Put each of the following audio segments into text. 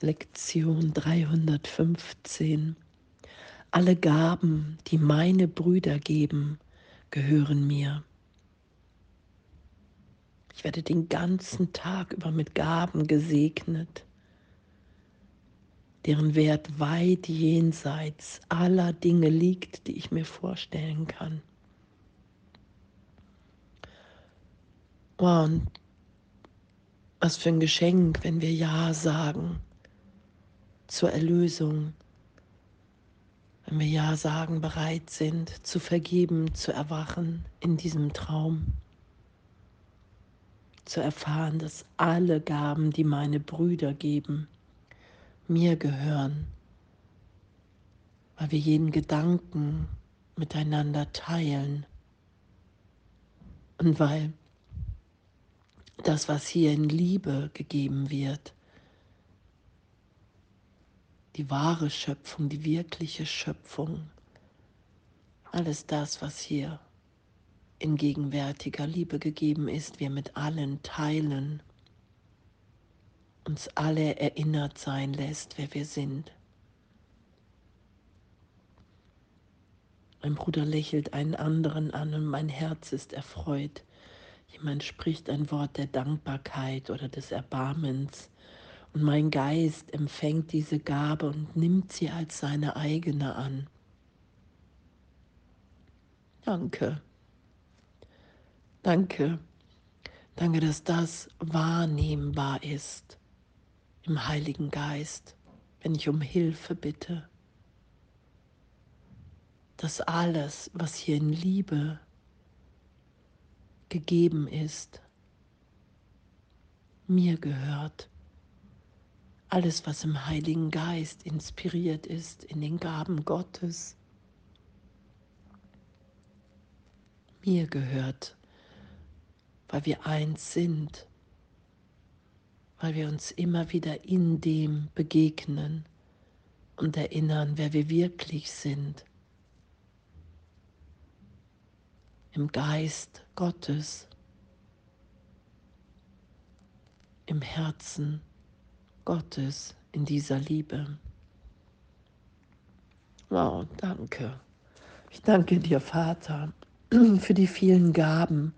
Lektion 315. Alle Gaben, die meine Brüder geben, gehören mir. Ich werde den ganzen Tag über mit Gaben gesegnet, deren Wert weit jenseits aller Dinge liegt, die ich mir vorstellen kann. und was für ein Geschenk, wenn wir Ja sagen zur Erlösung, wenn wir Ja sagen, bereit sind zu vergeben, zu erwachen in diesem Traum, zu erfahren, dass alle Gaben, die meine Brüder geben, mir gehören, weil wir jeden Gedanken miteinander teilen. Und weil das, was hier in Liebe gegeben wird, die wahre Schöpfung, die wirkliche Schöpfung, alles das, was hier in gegenwärtiger Liebe gegeben ist, wir mit allen teilen, uns alle erinnert sein lässt, wer wir sind. Mein Bruder lächelt einen anderen an und mein Herz ist erfreut. Jemand spricht ein Wort der Dankbarkeit oder des Erbarmens und mein Geist empfängt diese Gabe und nimmt sie als seine eigene an. Danke. Danke. Danke, dass das wahrnehmbar ist im Heiligen Geist, wenn ich um Hilfe bitte. Dass alles, was hier in Liebe gegeben ist, mir gehört alles, was im Heiligen Geist inspiriert ist, in den Gaben Gottes, mir gehört, weil wir eins sind, weil wir uns immer wieder in dem begegnen und erinnern, wer wir wirklich sind. Im Geist Gottes, im Herzen Gottes in dieser Liebe. Wow, danke. Ich danke dir, Vater, für die vielen Gaben,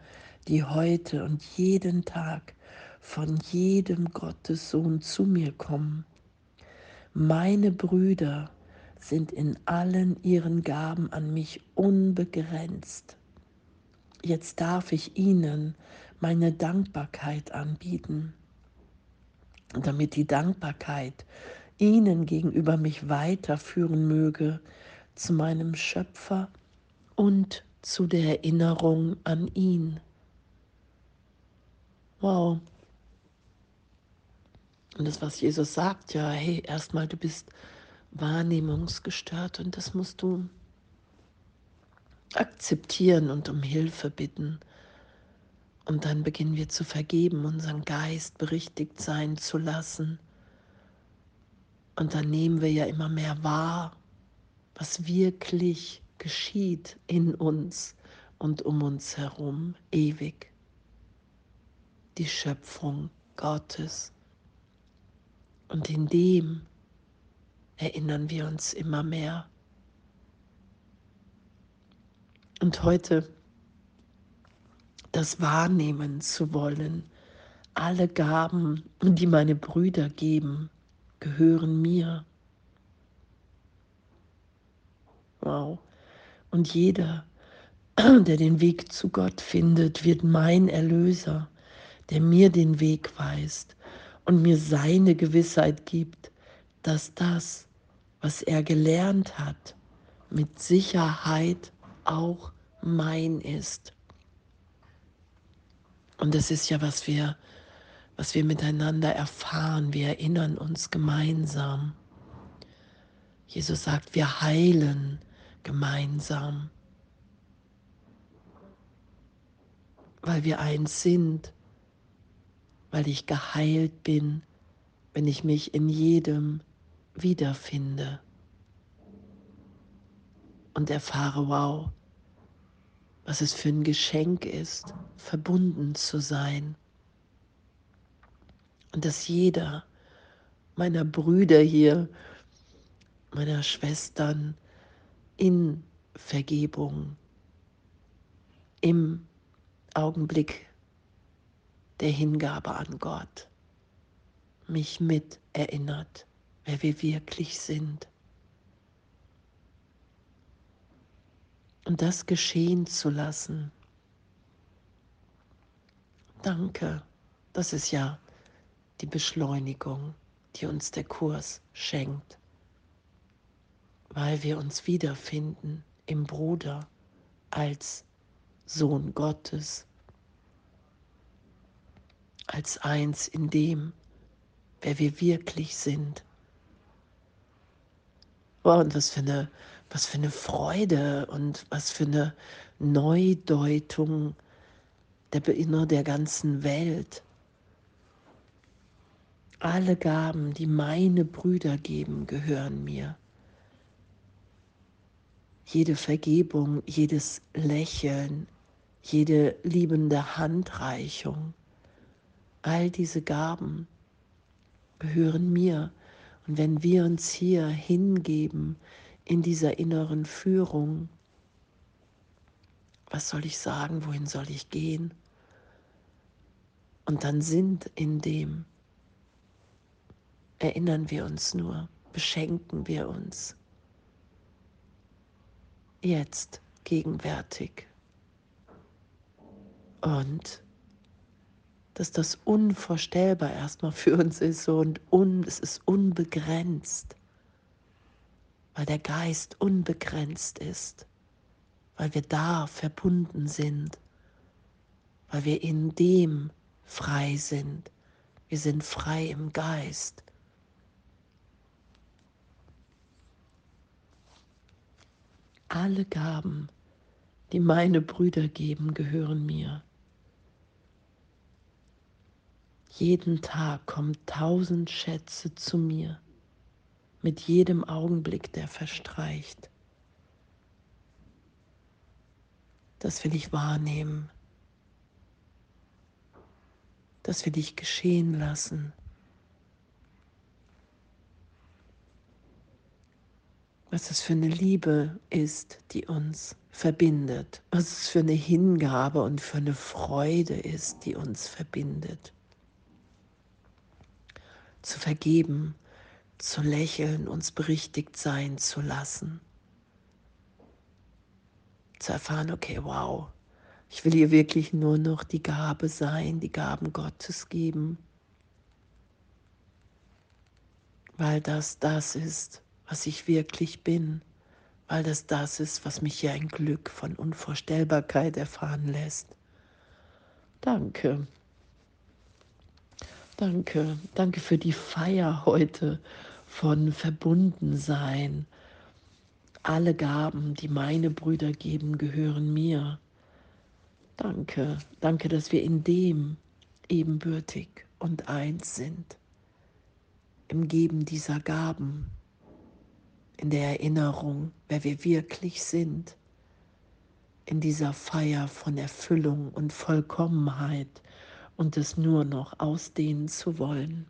die heute und jeden Tag von jedem Gottessohn zu mir kommen. Meine Brüder sind in allen ihren Gaben an mich unbegrenzt. Jetzt darf ich ihnen meine Dankbarkeit anbieten damit die Dankbarkeit ihnen gegenüber mich weiterführen möge zu meinem Schöpfer und zu der Erinnerung an ihn. Wow. Und das, was Jesus sagt, ja, hey, erstmal, du bist wahrnehmungsgestört und das musst du akzeptieren und um Hilfe bitten. Und dann beginnen wir zu vergeben, unseren Geist berichtigt sein zu lassen. Und dann nehmen wir ja immer mehr wahr, was wirklich geschieht in uns und um uns herum ewig. Die Schöpfung Gottes. Und in dem erinnern wir uns immer mehr. Und heute das wahrnehmen zu wollen. Alle Gaben, die meine Brüder geben, gehören mir. Wow. Und jeder, der den Weg zu Gott findet, wird mein Erlöser, der mir den Weg weist und mir seine Gewissheit gibt, dass das, was er gelernt hat, mit Sicherheit auch mein ist. Und das ist ja, was wir, was wir miteinander erfahren. Wir erinnern uns gemeinsam. Jesus sagt, wir heilen gemeinsam, weil wir eins sind, weil ich geheilt bin, wenn ich mich in jedem wiederfinde und erfahre, wow, was es für ein Geschenk ist, verbunden zu sein. Und dass jeder meiner Brüder hier, meiner Schwestern in Vergebung, im Augenblick der Hingabe an Gott, mich mit erinnert, wer wir wirklich sind. Und das geschehen zu lassen. Danke, das ist ja die Beschleunigung, die uns der Kurs schenkt, weil wir uns wiederfinden im Bruder als Sohn Gottes, als eins in dem, wer wir wirklich sind. Oh, und was für eine, was für eine Freude und was für eine Neudeutung der Beinner der ganzen Welt. Alle Gaben, die meine Brüder geben, gehören mir. Jede Vergebung, jedes Lächeln, jede liebende Handreichung, all diese Gaben gehören mir. Und wenn wir uns hier hingeben in dieser inneren Führung, was soll ich sagen, wohin soll ich gehen? Und dann sind in dem, erinnern wir uns nur, beschenken wir uns. Jetzt, gegenwärtig. Und dass das unvorstellbar erstmal für uns ist und un, es ist unbegrenzt, weil der Geist unbegrenzt ist, weil wir da verbunden sind, weil wir in dem frei sind. Wir sind frei im Geist. Alle Gaben, die meine Brüder geben, gehören mir. Jeden Tag kommen tausend Schätze zu mir, mit jedem Augenblick, der verstreicht. Das will ich wahrnehmen. Das will ich geschehen lassen. Was es für eine Liebe ist, die uns verbindet. Was es für eine Hingabe und für eine Freude ist, die uns verbindet zu vergeben, zu lächeln, uns berichtigt sein zu lassen. Zu erfahren, okay, wow, ich will hier wirklich nur noch die Gabe sein, die Gaben Gottes geben, weil das das ist, was ich wirklich bin, weil das das ist, was mich hier ein Glück von Unvorstellbarkeit erfahren lässt. Danke. Danke, danke für die Feier heute von Verbundensein. Alle Gaben, die meine Brüder geben, gehören mir. Danke, danke, dass wir in dem ebenbürtig und eins sind. Im Geben dieser Gaben, in der Erinnerung, wer wir wirklich sind, in dieser Feier von Erfüllung und Vollkommenheit und es nur noch ausdehnen zu wollen.